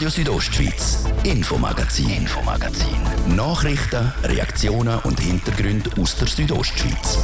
Radio Südostschweiz, Infomagazin, Infomagazin. Nachrichten, Reaktionen und Hintergründe aus der Südostschweiz.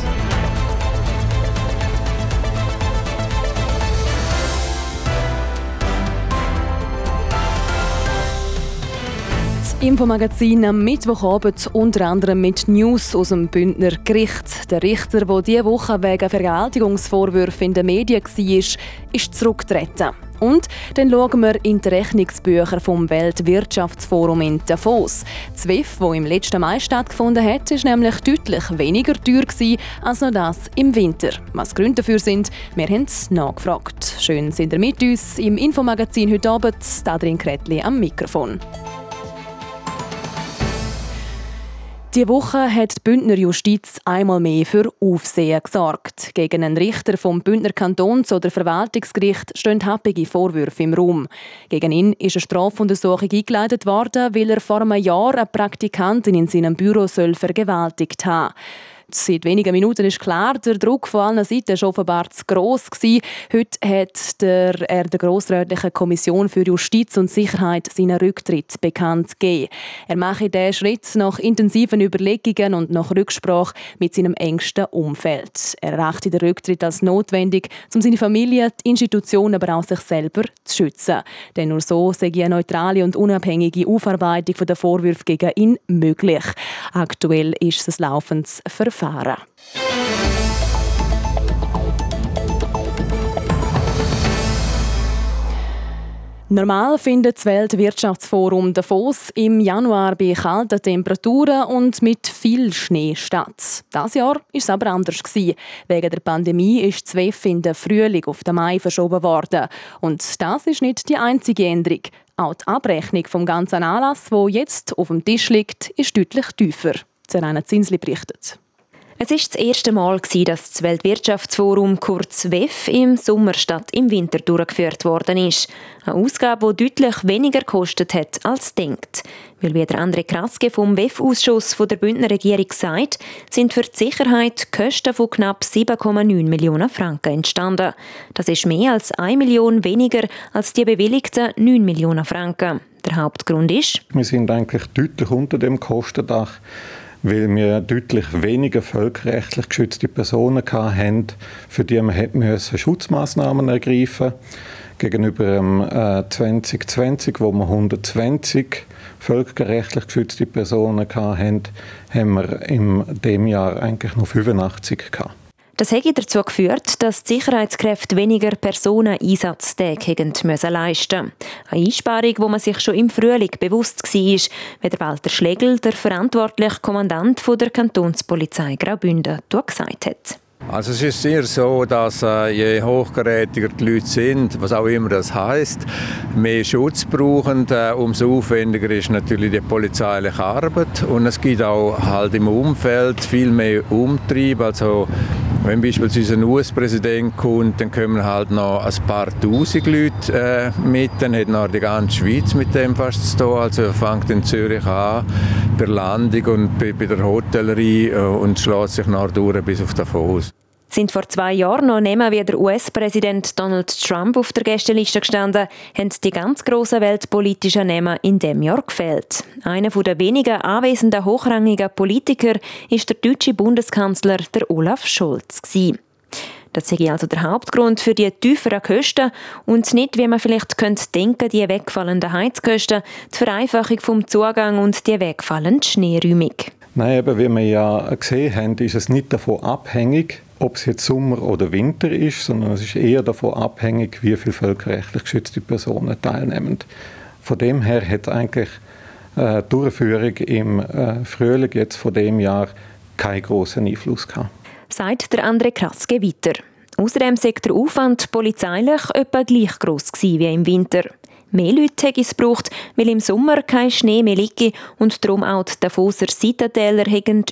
Das Infomagazin am Mittwochabend unter anderem mit News aus dem Bündner Gericht. Der Richter, der diese Woche wegen Vergewaltigungsvorwürfen in den Medien war, ist zurückgetreten. Und dann schauen wir in die Rechnungsbücher vom Weltwirtschaftsforum in Davos. Das WIF, das im letzten Mai stattgefunden hat, war nämlich deutlich weniger teuer als noch das im Winter. Was die Gründe dafür sind, wir haben es nachgefragt. Schön sind ihr mit uns im Infomagazin heute Abend. Adrian Kretli am Mikrofon. Die Woche hat die Bündner Justiz einmal mehr für Aufsehen gesorgt. Gegen einen Richter vom Bündner Kantons- oder Verwaltungsgericht stehen happige Vorwürfe im Raum. Gegen ihn ist eine Strafuntersuchung eingeleitet worden, weil er vor einem Jahr eine Praktikantin in seinem Büro vergewaltigt haben soll. Seit wenigen Minuten ist klar, der Druck von allen Seiten war offenbar zu gross. Gewesen. Heute hat der, er der Grossrätlichen Kommission für Justiz und Sicherheit seinen Rücktritt bekannt gegeben. Er mache diesen Schritt nach intensiven Überlegungen und nach Rücksprache mit seinem engsten Umfeld. Er erachte den Rücktritt als notwendig, um seine Familie, die Institutionen, aber auch sich selber zu schützen. Denn nur so sei eine neutrale und unabhängige Aufarbeitung der Vorwürfe gegen ihn möglich. Aktuell ist es ein laufendes Verfahren erfahren. Normal findet das Weltwirtschaftsforum Davos im Januar bei kalten Temperaturen und mit viel Schnee statt. Das Jahr war es aber anders Wegen der Pandemie ist das WEF in den Frühling auf den Mai verschoben worden. Und das ist nicht die einzige Änderung. Auch die Abrechnung vom ganzen Anlass, wo jetzt auf dem Tisch liegt, ist deutlich tiefer. Serena Zinsli berichtet. Es ist das erste Mal, dass das Weltwirtschaftsforum kurz WEF im Sommer statt im Winter durchgeführt worden ist. Eine Ausgabe, die deutlich weniger gekostet hat als denkt. Weil wie der André Kraske vom WEF-Ausschuss der Bündner Regierung sagt, sind für die Sicherheit Kosten von knapp 7,9 Millionen Franken entstanden. Das ist mehr als 1 Million weniger als die bewilligten 9 Millionen Franken. Der Hauptgrund ist, wir sind eigentlich deutlich unter dem Kostendach weil wir deutlich weniger völkerrechtlich geschützte Personen hatten, für die man Schutzmaßnahmen ergreifen Gegenüber dem äh, 2020, wo wir 120 völkerrechtlich geschützte Personen hatten, haben wir in dem Jahr eigentlich nur 85 gehabt. Das hätte dazu geführt, dass die Sicherheitskräfte weniger Personeneinsatztage leisten mussten. Eine Einsparung, wo man sich schon im Frühling bewusst war, wie Walter Schlegel, der verantwortliche Kommandant der Kantonspolizei Graubünden, gesagt hat. Also es ist sicher so, dass äh, je hochgerätiger die Leute sind, was auch immer das heißt, mehr Schutz brauchen, äh, umso aufwendiger ist natürlich die polizeiliche Arbeit. Und es gibt auch halt im Umfeld viel mehr Umtrieb, also wenn beispielsweise ein US-Präsident kommt, dann kommen halt noch ein paar Tausend Leute äh, mit, dann hat noch die ganze Schweiz mit dem fast zu tun. Also er fängt in Zürich an, der Landung und bei, bei der Hotellerie äh, und schlägt sich nach durch bis auf Davos sind vor zwei Jahren noch nehmen wie der US-Präsident Donald Trump auf der Gästeliste gestanden, haben die ganz grossen weltpolitischen Namen in dem Jahr gefehlt. Einer der wenigen anwesenden hochrangigen Politiker ist der deutsche Bundeskanzler der Olaf Scholz. Das sei also der Hauptgrund für die tieferen Kosten und nicht, wie man vielleicht könnte denken, die wegfallenden Heizkosten, die Vereinfachung vom Zugang und die wegfallende Schneeräumung. Nein, eben, wie wir ja gesehen haben, ist es nicht davon abhängig, ob es jetzt Sommer oder Winter ist, sondern es ist eher davon abhängig, wie viele völkerrechtlich geschützte Personen teilnehmen. Von dem her hat eigentlich äh, die Durchführung im äh, Frühling jetzt von dem Jahr keinen großen Einfluss gehabt. Sagt der André Kraske weiter. Außerdem sei der Aufwand polizeilich etwa gleich groß wie im Winter. Mehr Leute es gebraucht, weil im Sommer kein Schnee mehr liege und darum auch die Davoser Seitentäler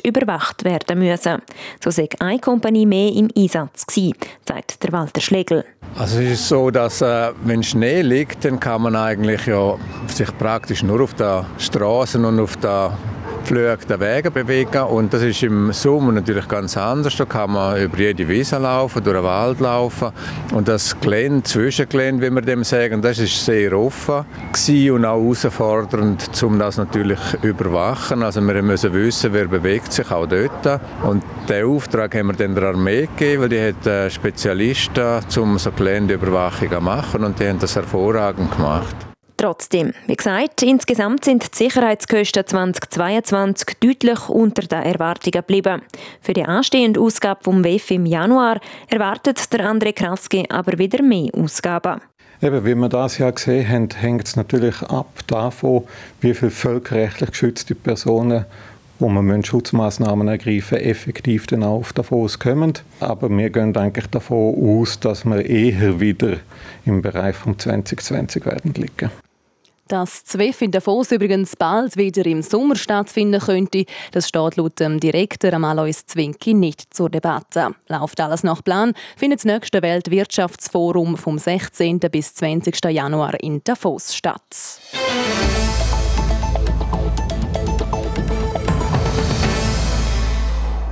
überwacht werden müssen. So sei eine Kompanie mehr im Einsatz gewesen, sagt der Walter Schlegel. Also es ist so, dass äh, wenn Schnee liegt, dann kann man eigentlich ja sich praktisch nur auf der Straße und auf der gepflügten Wegen bewegen und das ist im Sommer natürlich ganz anders. Da kann man über jede Wiese laufen, durch den Wald laufen und das Gelände, Zwischengelände, wie wir dem sagen, das ist sehr offen und auch herausfordernd, um das natürlich zu überwachen. Also wir müssen wissen, wer bewegt sich auch dort und den Auftrag haben wir dann der Armee gegeben, weil die hat äh, Spezialisten, um so Geländeüberwachung zu machen und die haben das hervorragend gemacht. Trotzdem, wie gesagt, insgesamt sind die Sicherheitskosten 2022 deutlich unter den Erwartungen geblieben. Für die anstehende Ausgabe vom WEF im Januar erwartet der André Kraske aber wieder mehr Ausgaben. Eben, wie wir das ja gesehen haben, hängt es natürlich ab davon, wie viele völkerrechtlich geschützte Personen wo man Schutzmaßnahmen ergreifen effektiv dann auch auf Davos kommen. Aber wir gehen eigentlich davon aus, dass wir eher wieder im Bereich von 2020 werden liegen. Dass ZWEF in Davos übrigens bald wieder im Sommer stattfinden könnte, das steht laut dem Direktor Alois Zwinki nicht zur Debatte. Läuft alles nach Plan, findet das nächste Weltwirtschaftsforum vom 16. bis 20. Januar in Davos statt.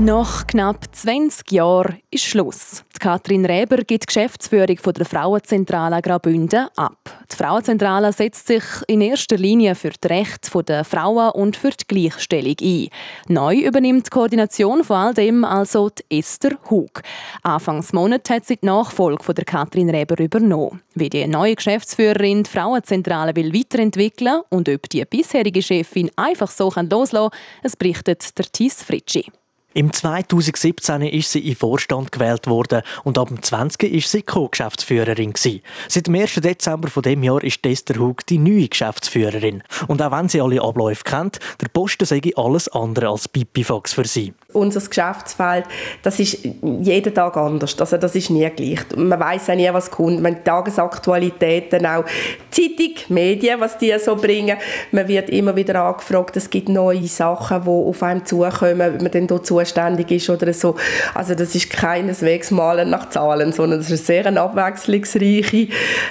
Nach knapp 20 Jahren ist Schluss. Kathrin Reber gibt die Geschäftsführung der Frauenzentrale Graubünden ab. Die Frauenzentrale setzt sich in erster Linie für die Rechte der Frauen und für die Gleichstellung ein. Neu übernimmt die Koordination von all dem also die Esther Hug. Anfangs Monat hat sie die Nachfolge von der Katrin Reber übernommen. Wie die neue Geschäftsführerin die Frauenzentrale will weiterentwickeln und ob die bisherige Chefin einfach so loslassen kann, es berichtet der Thies Fritschi. Im 2017 ist sie in Vorstand gewählt worden und ab dem 20. ist sie Co-Geschäftsführerin Seit dem 1. Dezember von dem Jahr ist Esther Hug die neue Geschäftsführerin. Und auch wenn sie alle Abläufe kennt, der Posten sei alles andere als Pipifax für sie unser Geschäftsfeld, das ist jeden Tag anders. Also das ist nie gleich. Man weiß ja nie, was kommt. Man die Tagesaktualitäten auch Zeitung, Medien, was die so bringen. Man wird immer wieder angefragt. Es gibt neue Sachen, die auf einem zukommen, wenn man dann dort zuständig ist oder so. Also das ist keineswegs Malen nach Zahlen, sondern das ist eine sehr abwechslungsreiche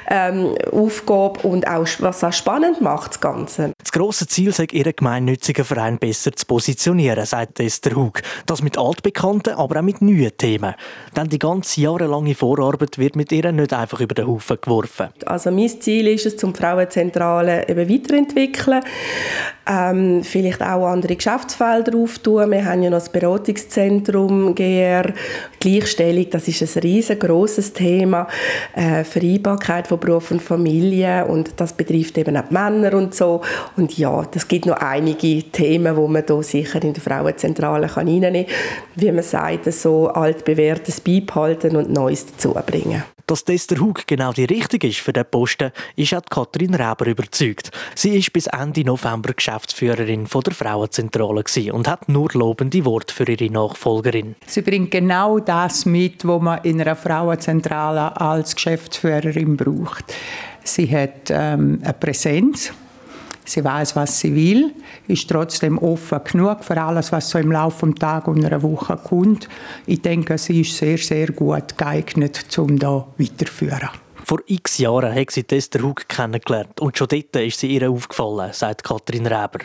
ähm, Aufgabe und auch was auch spannend macht das Ganze. Das grosse Ziel ist, ihren gemeinnützigen Verein besser zu positionieren, sagt Esther Hug. Das mit altbekannten, aber auch mit neuen Themen. Denn die ganze jahrelange Vorarbeit wird mit ihr nicht einfach über den Haufen geworfen. Also mein Ziel ist es, zum Frauenzentrale eben weiterentwickeln, ähm, vielleicht auch andere Geschäftsfelder auftun. Wir haben ja noch das Beratungszentrum GR, Gleichstellung, das ist ein riesengroßes Thema, äh, Vereinbarkeit von Beruf und Familie und das betrifft eben auch die Männer und so. Und ja, das gibt noch einige Themen, wo man da sicher in der Frauenzentrale kann reinnehmen kann, wie man sagt, so altbewährtes beibehalten und Neues dazubringen. Dass Esther Hug genau die richtige ist für den Posten, ist auch Katrin Reber überzeugt. Sie ist bis Ende November Geschäftsführerin von der Frauenzentrale und hat nur lobende Worte für ihre Nachfolgerin. Sie bringt genau das mit, was man in einer Frauenzentrale als Geschäftsführerin braucht. Sie hat ähm, eine Präsenz, Sie weiß, was sie will, ist trotzdem offen genug für alles, was so im Laufe des Tages und einer Woche kommt. Ich denke, sie ist sehr, sehr gut geeignet, um da weiterzuführen. Vor x Jahren hat sie Esther Hug kennengelernt und schon dort ist sie ihr aufgefallen, sagt Katrin Reber.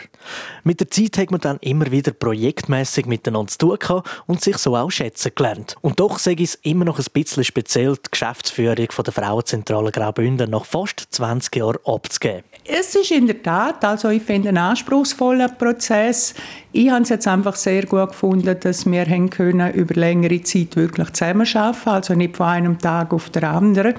Mit der Zeit hat man dann immer wieder projektmäßig miteinander zu tun und sich so auch schätzen gelernt. Und doch sage ich es immer noch ein bisschen speziell, die Geschäftsführung von der Frauenzentrale Graubünden nach fast 20 Jahren abzugeben. Es ist in der Tat, also ich finde, ein anspruchsvoller Prozess. Ich habe es jetzt einfach sehr gut gefunden, dass wir haben können über längere Zeit wirklich zusammenarbeiten also nicht von einem Tag auf den anderen.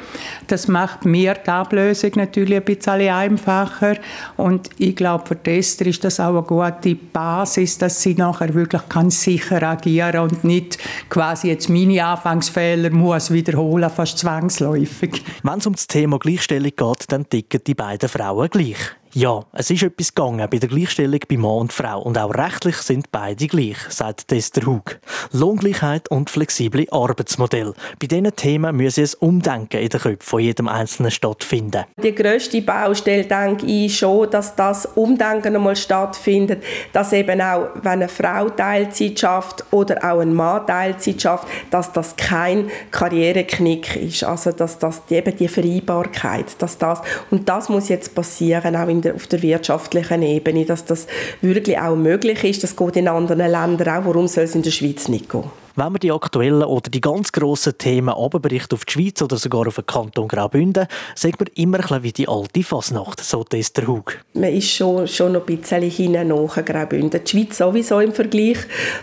Das macht mir die Ablösung natürlich ein bisschen einfacher und ich glaube, für Tester ist das auch eine gute Basis, dass sie nachher wirklich kann sicher agieren und nicht quasi jetzt meine Anfangsfehler muss wiederholen, fast zwangsläufig. Wenn es um das Thema Gleichstellung geht, dann ticken die beiden Frauen gleich. Lieg. Ja, es ist etwas gegangen bei der Gleichstellung bei Mann und Frau und auch rechtlich sind beide gleich, sagt Tester Hug. Lohngleichheit und flexible Arbeitsmodell. Bei diesen Themen müsse es Umdenken in den Köpfen von jedem Einzelnen stattfinden. Die grösste Baustelle, denke ich schon, dass das Umdenken einmal stattfindet, dass eben auch, wenn eine Frau Teilzeit schafft oder auch ein Mann Teilzeit schafft, dass das kein Karriereknick ist. Also, dass das eben die Vereinbarkeit, dass das, und das muss jetzt passieren, auch in der, auf der wirtschaftlichen Ebene, dass das wirklich auch möglich ist. Das geht in anderen Ländern auch. Warum soll es in der Schweiz nicht gehen? Wenn man die aktuellen oder die ganz grossen Themen abbericht auf die Schweiz oder sogar auf den Kanton Graubünden, sagt man immer ein wie die alte Fasnacht, so Esther Hug. Man ist schon, schon noch ein bisschen hinten nach Graubünden. Die Schweiz sowieso im Vergleich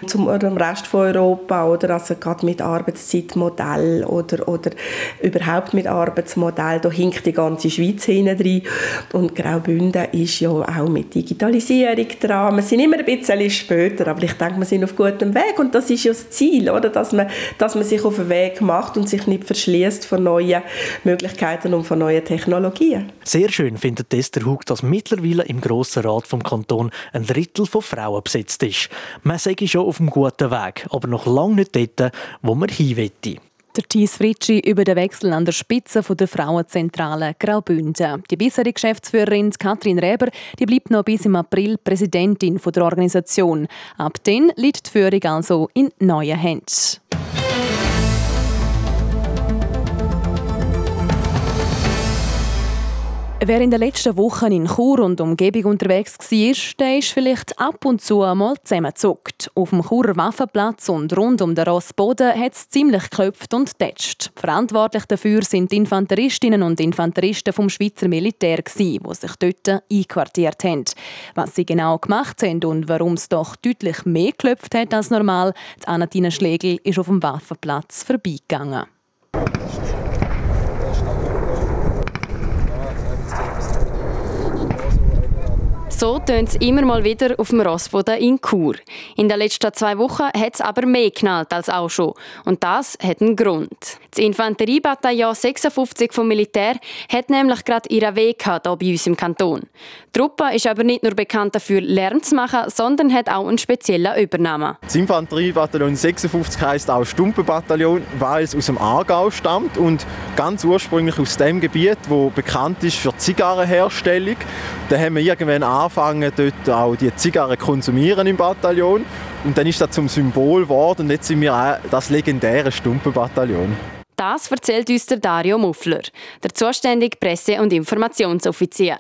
zum Rest von Europa oder also gerade mit Arbeitszeitmodell oder, oder überhaupt mit Arbeitsmodell, da hinkt die ganze Schweiz hinten drin. Und Graubünden ist ja auch mit Digitalisierung dran. Wir sind immer ein bisschen später, aber ich denke, wir sind auf gutem Weg und das ist ja das Ziel Ziel, oder? Dass, man, dass man sich auf den Weg macht und sich nicht verschließt von neuen Möglichkeiten und von neuen Technologien. Sehr schön findet Esther Hug, dass mittlerweile im Grossen Rat vom Kanton ein Drittel von Frauen besetzt ist. Man sei schon auf einem guten Weg, aber noch lange nicht dort, wo man hin will. Der Thies Fritschi über den Wechsel an der Spitze der Frauenzentrale Graubünden. Die bisherige Geschäftsführerin Katrin Reber die bleibt noch bis im April Präsidentin der Organisation. Ab dann liegt die Führung also in neuen Händen. Wer in den letzten Wochen in Chur und Umgebung unterwegs war, der ist vielleicht ab und zu einmal zusammengezuckt. Auf dem Churer Waffenplatz und rund um den Rossboden hat es ziemlich geklopft und tätscht. Verantwortlich dafür sind die Infanteristinnen und Infanteristen vom Schweizer Militär, die sich dort einquartiert haben. Was sie genau gemacht haben und warum es doch deutlich mehr geklopft hat als normal, die Anatina Schlegel ist auf dem Waffenplatz vorbeigegangen. So tönt es immer mal wieder auf dem Rossboden in Chur. In den letzten zwei Wochen hat es aber mehr geknallt als auch schon. Und das hat einen Grund. Das Infanteriebataillon 56 vom Militär hat nämlich gerade ihren Weg hier bei uns im Kanton. Die Truppe ist aber nicht nur bekannt dafür, Lärm zu machen, sondern hat auch einen speziellen Übernamen. Das Infanteriebataillon 56 heisst auch Stumpenbataillon, weil es aus dem Aargau stammt und ganz ursprünglich aus dem Gebiet, wo bekannt ist für Zigarrenherstellung. Da haben wir irgendwann angefangen, dort auch die Zigarren konsumieren im Bataillon. Und dann ist das zum Symbol geworden und jetzt sind wir das legendäre Stumpenbataillon. Das erzählt uns der Dario Muffler, der zuständige Presse- und Informationsoffizier.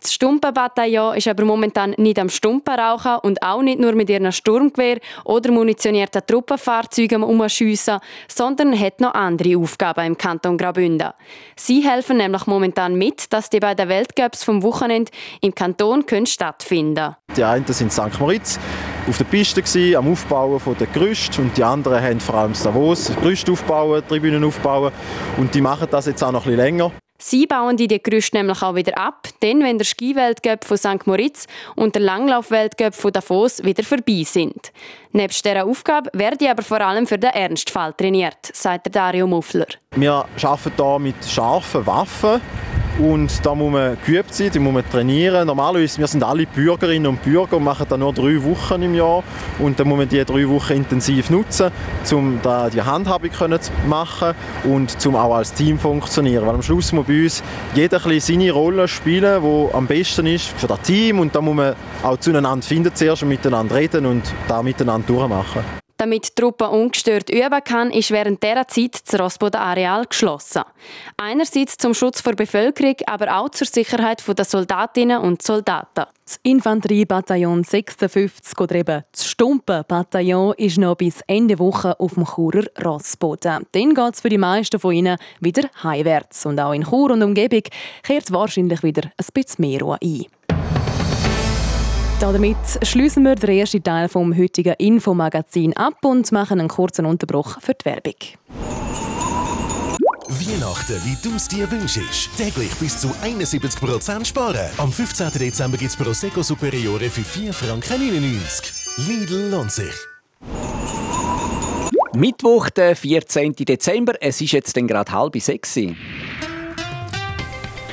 Das Stumpenbataillon ist aber momentan nicht am Stumpen rauchen und auch nicht nur mit ihren Sturmgewehr oder munitionierten Truppenfahrzeugen umschiessen, sondern hat noch andere Aufgaben im Kanton Graubünden. Sie helfen nämlich momentan mit, dass die beiden Weltcups vom Wochenende im Kanton können stattfinden Die einen sind in St. Moritz auf der Piste am Aufbauen der Gerüste und die anderen haben vor allem Davos Gerüste aufbauen, Tribünen aufbauen und die machen das jetzt auch noch ein bisschen länger. Sie bauen die Gerüste nämlich auch wieder ab, denn wenn der Skiweltcup von St. Moritz und der Langlaufweltcup von Davos wieder vorbei sind. Neben dieser Aufgabe werden aber vor allem für den Ernstfall trainiert, sagt Dario Muffler. Wir arbeiten hier mit scharfen Waffen und da muss man geübt sein, da muss man trainieren. Normalerweise, wir sind alle Bürgerinnen und Bürger und machen da nur drei Wochen im Jahr. Und dann muss man diese drei Wochen intensiv nutzen, um da die Handhabung zu machen und um auch als Team funktionieren. Weil am Schluss muss bei uns jeder seine Rolle spielen, die am besten ist für das Team. Und da muss man auch zueinander finden zuerst und miteinander reden und da miteinander durchmachen. Damit die Truppe ungestört üben kann, ist während dieser Zeit das Rossboden-Areal geschlossen. Einerseits zum Schutz der Bevölkerung, aber auch zur Sicherheit der Soldatinnen und Soldaten. Das Infanteriebataillon 56 oder eben das Stumpen-Bataillon ist noch bis Ende Woche auf dem Churer Rossboden. Dann geht es für die meisten von ihnen wieder heimwärts. Und auch in Chur und Umgebung kehrt wahrscheinlich wieder ein bisschen mehr Ruhe ein. Damit schließen wir den ersten Teil vom heutigen Infomagazin ab und machen einen kurzen Unterbruch für die Werbung. Weihnachten, wie du es dir wünschst. Täglich bis zu 71% sparen. Am 15. Dezember gibt es Prosecco Superiore für 4,99 Franken. Lidl lohnt sich. Mittwoch, der 14. Dezember. Es ist jetzt gerade halb sechs.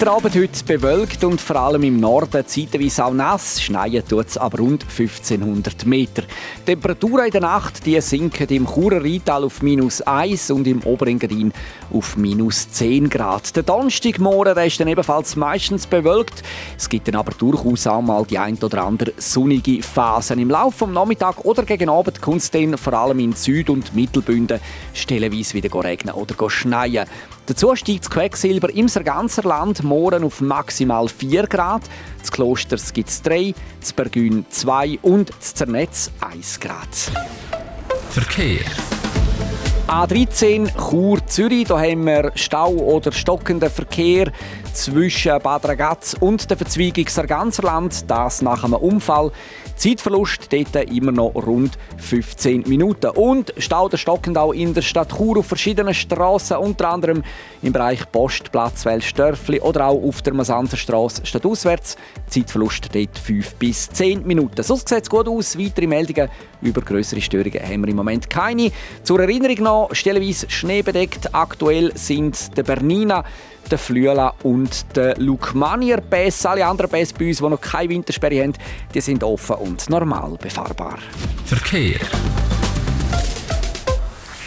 Wetterabend heute bewölkt und vor allem im Norden zeitweise auch nass. Schneien tut es aber rund 1500 Meter. Die Temperaturen in der Nacht die sinken im Churer Rheintal auf minus 1 und im Oberengadin auf minus 10 Grad. Der Donnerstagmorgen ist dann ebenfalls meistens bewölkt. Es gibt dann aber durchaus auch mal die ein oder andere sonnige Phasen. Im Laufe des Nachmittags oder gegen Abend kommt es dann vor allem in Süd- und Mittelbünden stellenweise wieder regnen oder schneien. Dazu steigt das Quecksilber im ganzen Land morgen auf maximal 4 Grad. Das Klosters gibt es 3, das Bergün 2 und das Zernetz 1 Grad. Verkehr. A13 Chur Zürich, da haben wir Stau oder stockenden Verkehr zwischen Bad Ragaz und der Verzweigung Sarganserland, das nach einem Unfall. Zeitverlust dort immer noch rund 15 Minuten. Und Stau der stockend auch in der Stadt Chur auf verschiedenen Straßen, unter anderem im Bereich Postplatz Welsdörfli oder auch auf der Masanzerstraße stadtauswärts. Zeitverlust dort 5 bis 10 Minuten. Sonst sieht es gut aus. Weitere Meldungen über größere Störungen haben wir im Moment keine. Zur Erinnerung noch, stellenweise schneebedeckt. Aktuell sind der Bernina der Flüela und der Lukmanier Bass. Alle anderen Bass bei uns, die noch keine Wintersperre haben, die sind offen und normal befahrbar. Verkehr.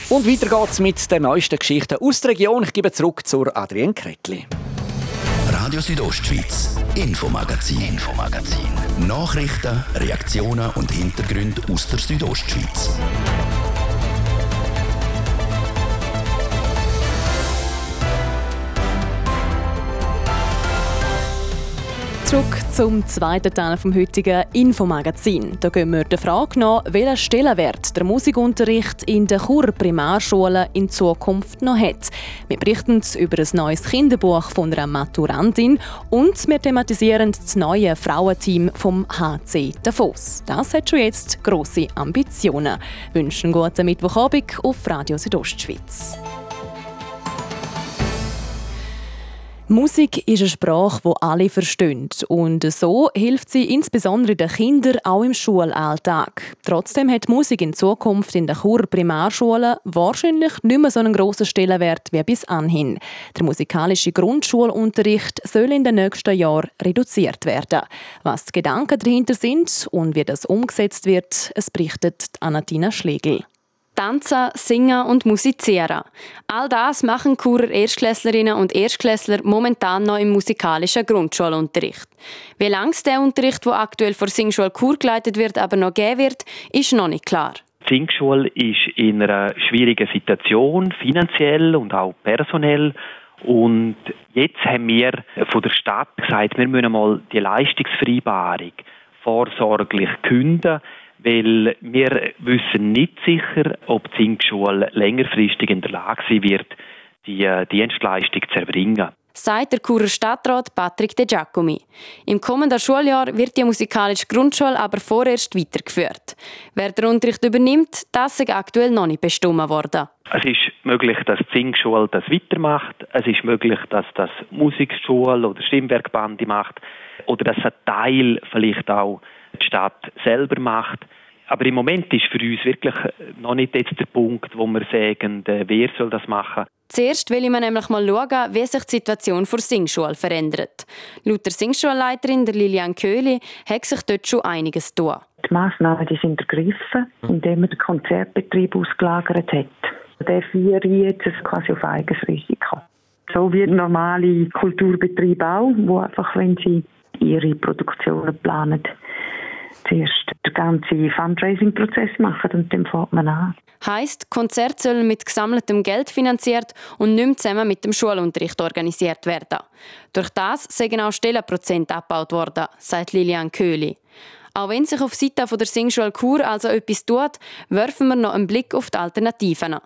Und weiter geht's mit den neuesten Geschichten aus der Region. Ich gebe zurück zur Adrienne Kretli. Radio Südostschweiz, Infomagazin, Infomagazin. Nachrichten, Reaktionen und Hintergründe aus der Südostschweiz. Zurück zum zweiten Teil vom heutigen Infomagazin. Da gehen wir der Frage nach, welchen Stellenwert der Musikunterricht in der Chur Primarschule in Zukunft noch hat. Wir berichten über ein neues Kinderbuch von einer Maturantin und wir thematisieren das neue Frauenteam vom HC Davos. Das hat schon jetzt grosse Ambitionen. Wir wünschen einen guten Mittwochabend auf Radio Südostschweiz. Musik ist eine Sprache, die alle verstehen. Und so hilft sie insbesondere den Kindern auch im Schulalltag. Trotzdem hat Musik in Zukunft in der Chur Primarschule wahrscheinlich nicht mehr so einen grossen Stellenwert wie bis anhin. Der musikalische Grundschulunterricht soll in den nächsten Jahren reduziert werden. Was die Gedanken dahinter sind und wie das umgesetzt wird, es berichtet Anatina Schlegel. Tanzen, Singen und Musizieren. All das machen Churer Erstklässlerinnen und Erstklässler momentan noch im musikalischen Grundschulunterricht. Wie lange der Unterricht, der aktuell vor Singschule Chur geleitet wird, aber noch geben wird, ist noch nicht klar. Die Singschule ist in einer schwierigen Situation, finanziell und auch personell. Und jetzt haben wir von der Stadt gesagt, wir müssen mal die Leistungsvereinbarung vorsorglich künden weil wir wissen nicht sicher, ob die Singschule längerfristig in der Lage sein wird, die äh, Dienstleistung zu erbringen. Sagt der Churer Stadtrat Patrick De Giacomi. Im kommenden Schuljahr wird die musikalische Grundschule aber vorerst weitergeführt. Wer den Unterricht übernimmt, das ist aktuell noch nicht bestimmt worden. Es ist möglich, dass die Singschule das weitermacht. Es ist möglich, dass das Musikschule oder Stimmwerkbande macht. Oder dass ein Teil vielleicht auch die Stadt selber macht. Aber im Moment ist für uns wirklich noch nicht jetzt der Punkt, wo wir sagen, äh, wer soll das machen. Zuerst will ich mir nämlich mal schauen, wie sich die Situation vor Singschule verändert. Laut der Singschulleiterin der Lilian Köhli hat sich dort schon einiges tun. Die Massnahmen die sind ergriffen, indem man den Konzertbetrieb ausgelagert hat. Der vier jetzt quasi auf eigenes Risiko. So wie normale Kulturbetriebe auch, wo einfach, wenn sie ihre Produktionen planen, zuerst den ganzen Fundraising-Prozess machen und dann fängt man an. Heißt, Konzerte sollen mit gesammeltem Geld finanziert und nicht mehr zusammen mit dem Schulunterricht organisiert werden. Durch das sind auch Stellenprozent abgebaut worden, sagt Lilian Köhli. Auch wenn sich auf Seite der Singschule Chur also etwas tut, werfen wir noch einen Blick auf die Alternativen.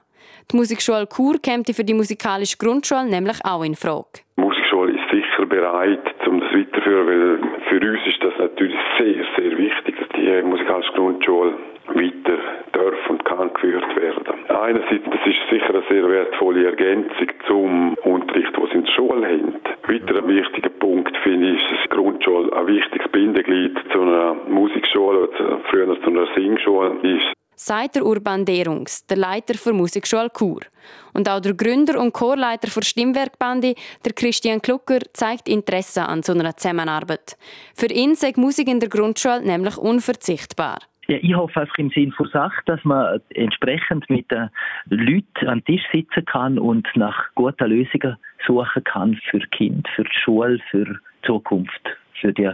Die Musikschule Chur käme für die musikalische Grundschule nämlich auch in Frage. Sicher bereit, um das weiterzuführen, weil für uns ist das natürlich sehr, sehr wichtig, dass die musikalische Grundschule weiter darf und kann geführt werden. Einerseits, das ist sicher eine sehr wertvolle Ergänzung zum Unterricht, den sie in der Schule haben. Weiter ein wichtiger Punkt, finde ich, ist, dass die Grundschule ein wichtiges Bindeglied zu einer Musikschule, oder früher zu einer Singschule ist. Sagt der Urban Derungs, der Leiter der Musikschule Chur. Und auch der Gründer und Chorleiter der Stimmwerkbande, der Christian Klucker, zeigt Interesse an so einer Zusammenarbeit. Für ihn ist Musik in der Grundschule nämlich unverzichtbar. Ja, ich hoffe einfach im Sinn von Sache, dass man entsprechend mit den Leuten am Tisch sitzen kann und nach guten Lösungen suchen kann für Kind, für die Schule, für die Zukunft, für die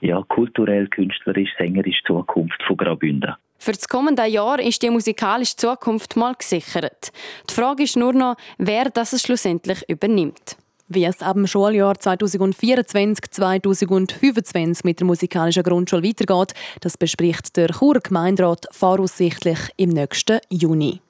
ja, kulturell, künstlerisch, sängerisch Zukunft von Graubünden. Für das kommende Jahr ist die musikalische Zukunft mal gesichert. Die Frage ist nur noch, wer das schlussendlich übernimmt. Wie es ab dem Schuljahr 2024-2025 mit der musikalischen Grundschule weitergeht, das bespricht der Churer Gemeinderat voraussichtlich im nächsten Juni.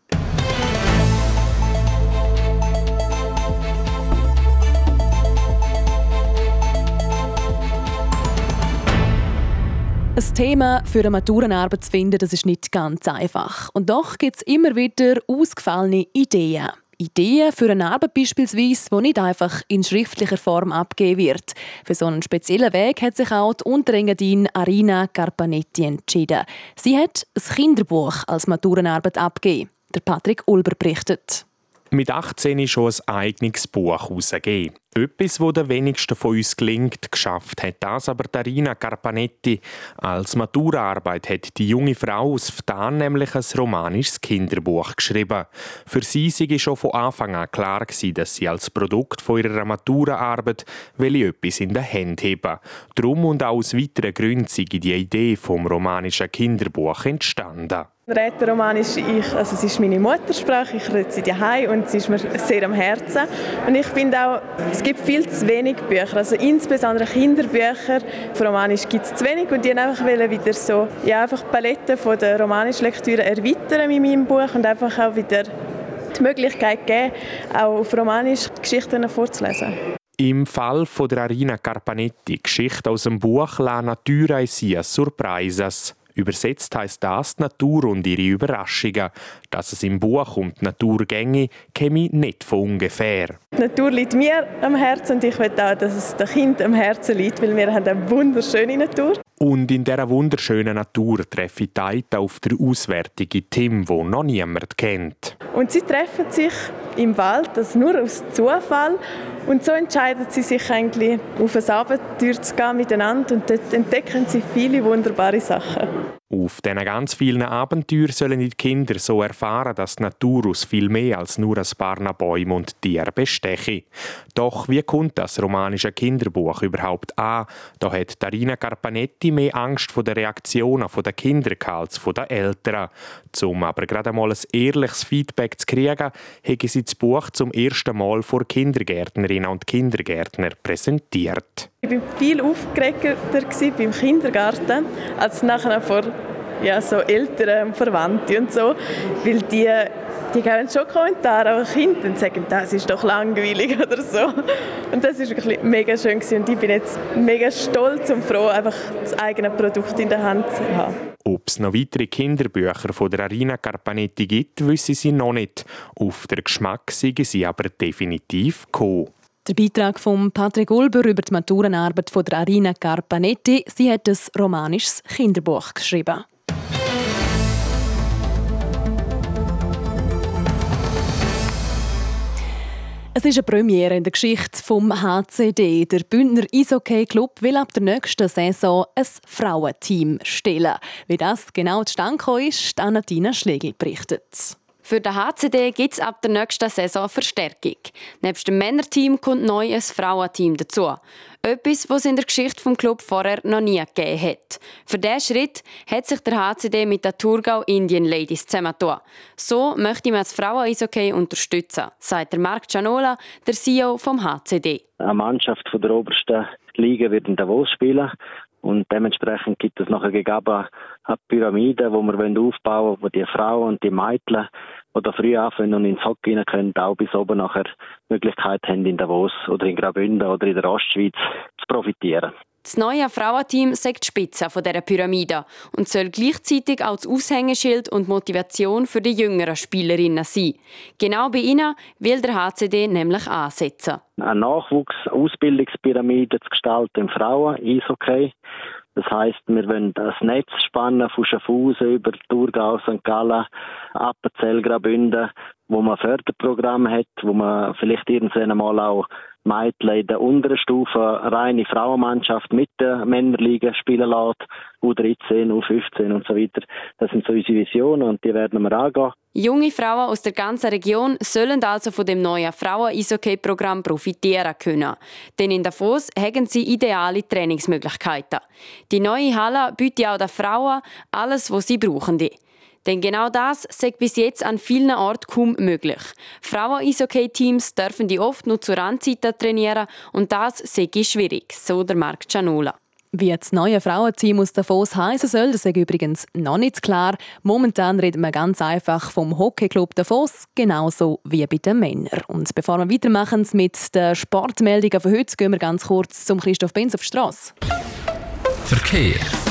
Ein Thema für eine Maturenarbeit zu finden, das ist nicht ganz einfach. Und doch gibt es immer wieder ausgefallene Ideen. Ideen für eine Arbeit beispielsweise, die nicht einfach in schriftlicher Form abgegeben wird. Für so einen speziellen Weg hat sich auch die Unterengadin Arina Carpanetti entschieden. Sie hat ein Kinderbuch als Maturenarbeit abgegeben. Der Patrick Ulber berichtet mit 18 schon ein eigenes Buch herausgegeben. Etwas, das den wenigsten von uns gelingt, geschafft hat das aber Darina Carpanetti. Als Maturaarbeit hat die junge Frau aus Ftan nämlich ein romanisches Kinderbuch geschrieben. Für sie sei schon von Anfang an klar dass sie als Produkt von ihrer Maturaarbeit etwas in der Hand haben. Drum und auch aus weiteren Gründen sei die Idee vom romanischen Kinderbuch entstanden. Rätoromanisch ich, also es ist meine Muttersprache, ich rede sie daheim und sie ist mir sehr am Herzen. Und ich finde auch, es gibt viel zu wenig Bücher, also insbesondere Kinderbücher. Von Romanisch gibt es zu wenig und ich einfach wieder so, ja, einfach Paletten von der romanischen Lektüre erweitern mit meinem Buch und einfach auch wieder die Möglichkeit geben, auch auf Romanisch Geschichten vorzulesen. Im Fall von der Arina Carpanetti, Geschichte aus dem Buch La Natura e Surprises, Übersetzt heißt das die Natur und ihre Überraschungen. Dass es im Buch um die Natur ginge, käme nicht von ungefähr. Die Natur liegt mir am Herzen und ich will auch, dass es den Kind am Herzen liegt, weil wir haben eine wunderschöne Natur. Und in dieser wunderschönen Natur treffe ich Taita auf der auswärtigen Tim, wo noch niemand kennt. Und sie treffen sich im Wald, das nur aus Zufall. Und so entscheiden sie sich eigentlich, auf ein Abenteuer zu gehen miteinander und dort entdecken sie viele wunderbare Sachen. Auf diesen ganz vielen Abenteuern sollen die Kinder so erfahren, dass die Natur aus viel mehr als nur ein paar Bäume und Tiere besteche. Doch wie kommt das romanische Kinderbuch überhaupt an? Da hat Darina Carpanetti mehr Angst vor den Reaktionen der Kinder als von den Eltern. Um aber gerade einmal ein ehrliches Feedback zu kriegen, hat sie das Buch zum ersten Mal vor Kindergärtnerinnen und Kindergärtner präsentiert. Ich war viel aufgeregter beim Kindergarten als nachher vor ja, so Eltern, Verwandten und so, weil die die geben schon Kommentare, aber Kinder sagen, das ist doch langweilig oder so. Und das ist wirklich mega schön gewesen. und ich bin jetzt mega stolz und froh, einfach das eigene Produkt in der Hand zu haben. Ob es noch weitere Kinderbücher von der Arina Carpanetti gibt, wissen sie noch nicht. Auf den Geschmack sind sie aber definitiv gekommen. Der Beitrag von Patrick Ulber über die Maturenarbeit von der Arina Carpanetti. Sie hat ein romanisches Kinderbuch geschrieben. Es ist eine Premiere in der Geschichte vom HCD. Der Bündner Eishockey Club will ab der nächsten Saison ein Frauenteam stellen. Wie das genau zustande ist, Anatina Schlegel berichtet. Für den HCD gibt es ab der nächsten Saison Verstärkung. Neben dem Männerteam kommt neu ein Frauenteam dazu. Etwas, was es in der Geschichte des Club vorher noch nie gegeben hat. Für diesen Schritt hat sich der HCD mit der Thurgau Indian Ladies zusammengetan. So möchte man das Frauen-Eishockey unterstützen, sagt der Marc Gianola, der CEO vom HCD. Eine Mannschaft von der obersten Liga wird in Davos spielen und dementsprechend gibt es nachher gegeben eine Pyramide, die wir aufbauen wollen, wo die Frauen und die Mädchen, da früh anfangen und ins Hockey rein können, auch bis oben nachher die Möglichkeit haben, in Davos oder in Graubünden oder in der Ostschweiz zu profitieren. Das neue Frauenteam sagt die Spitze von dieser Pyramide und soll gleichzeitig auch das Aushängeschild und Motivation für die jüngeren Spielerinnen sein. Genau bei ihnen will der HCD nämlich ansetzen. Eine Nachwuchs-Ausbildungspyramide zu gestalten im Frauen-Eishockey Das heißt, wir wollen das Netz spannen von Schaffhausen über Thurgau, St. Gallen, Appenzell, Graubünden, wo man Förderprogramme hat, wo man vielleicht irgendwann mal auch Mädchen in der unteren Stufe reine Frauenmannschaft mit der Männerliga spielen lässt, U13, U15 und so weiter. Das sind so unsere Visionen und die werden wir angehen. Junge Frauen aus der ganzen Region sollen also von dem neuen Frauen-Eishockey-Programm profitieren können. Denn in Davos haben sie ideale Trainingsmöglichkeiten. Die neue Halle bietet auch den Frauen alles, was sie brauchen. Denn genau das ist bis jetzt an vielen Orten kaum möglich. Frauen-Eishockey-Teams dürfen die oft nur zur Randzeiten trainieren und das sei schwierig, so der Marc Cianola. Wie das neue Frauenteam aus Davos heißen soll, das ist übrigens noch nicht klar. Momentan reden wir ganz einfach vom Hockeyclub Davos, genauso wie bei den Männern. Und bevor wir weitermachen mit den Sportmeldungen von heute, gehen wir ganz kurz zum Christoph Benz auf die Straße. Verkehr.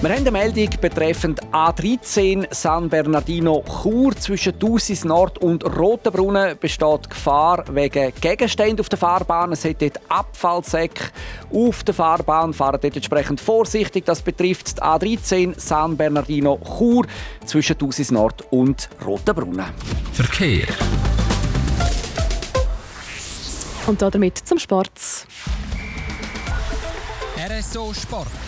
Wir haben eine Meldung betreffend A13 San Bernardino Chur zwischen Dusis Nord und Rotenbrunnen besteht Gefahr wegen Gegenständen auf der Fahrbahn. Es hat dort Abfallsäcke auf der Fahrbahn. Fahren dort entsprechend vorsichtig. Das betrifft die A13 San Bernardino Chur zwischen Dusis Nord und Rotenbrunnen. Verkehr. Und damit zum Sport. RSO Sport.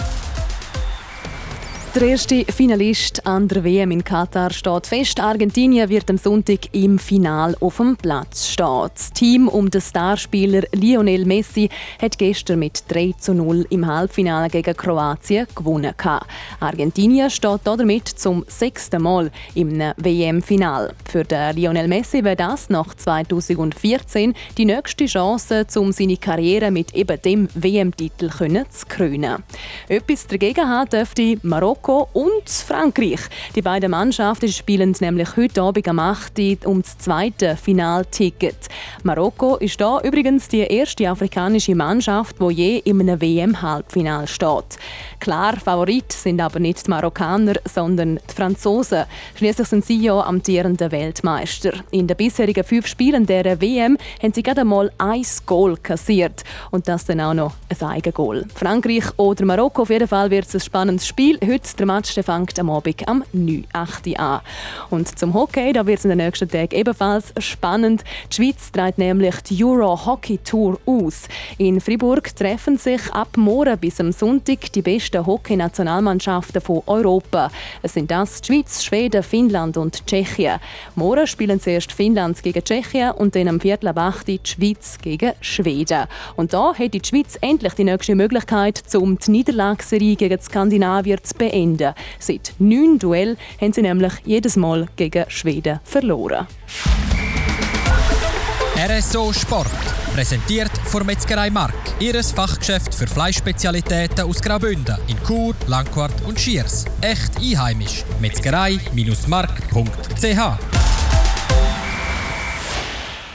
der erste Finalist an der WM in Katar steht fest. Argentinien wird am Sonntag im Final auf dem Platz stehen. Das Team um den Starspieler Lionel Messi hat gestern mit 3 zu 0 im Halbfinale gegen Kroatien gewonnen. Argentinien steht damit zum sechsten Mal im WM-Final. Für den Lionel Messi wäre das nach 2014 die nächste Chance, um seine Karriere mit eben dem WM-Titel zu krönen. Etwas dagegen hat dürfte Marokko Marokko und Frankreich. Die beiden Mannschaften spielen nämlich heute Abend am 8. um das zweite Finalticket. Marokko ist da übrigens die erste afrikanische Mannschaft, die je in einem WM-Halbfinal steht. Klar, Favorit sind aber nicht die Marokkaner, sondern die Franzosen. Schließlich sind sie ja amtierende Weltmeister. In den bisherigen fünf Spielen der WM haben sie gerade mal ein Goal kassiert. Und das dann auch noch ein Eigengoal. Frankreich oder Marokko, auf jeden Fall wird es ein spannendes Spiel. Heute der Match der fängt am Abend am 9. 8. an. Und zum Hockey, da wird es in den nächsten Tagen ebenfalls spannend. Die Schweiz trägt nämlich die Euro Hockey Tour aus. In Fribourg treffen sich ab morgen bis am Sonntag die besten Hockey-Nationalmannschaften von Europa. Es sind das die Schweiz, Schweden, Finnland und Tschechien. Morgen spielen zuerst Finnland gegen Tschechien und dann am Viertel ab 8 die Schweiz gegen Schweden. Und da hat die Schweiz endlich die nächste Möglichkeit, um die Niederlagsserie gegen die Skandinavier zu beenden beenden. Seit neun Duell haben sie nämlich jedes Mal gegen Schweden verloren. RSO Sport. Präsentiert von Metzgerei Mark. Ihres Fachgeschäft für Fleischspezialitäten aus Graubünden in Chur, Langquart und Schiers. Echt einheimisch. Metzgerei-mark.ch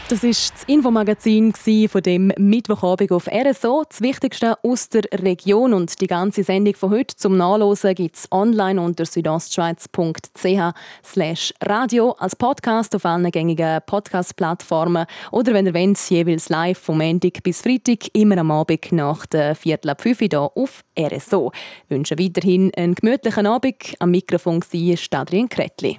das war das Infomagazin von dem Mittwochabend auf RSO. Das Wichtigste aus der Region und die ganze Sendung von heute zum Nachlesen gibt es online unter südostschweiz.ch radio als Podcast auf allen gängigen Podcast-Plattformen oder wenn ihr wollt, jeweils live vom Montag bis Freitag, immer am Abend nach der Viertel ab 5 Uhr auf RSO. Ich wünsche weiterhin einen gemütlichen Abend. Am Mikrofon war Adrian Kretli.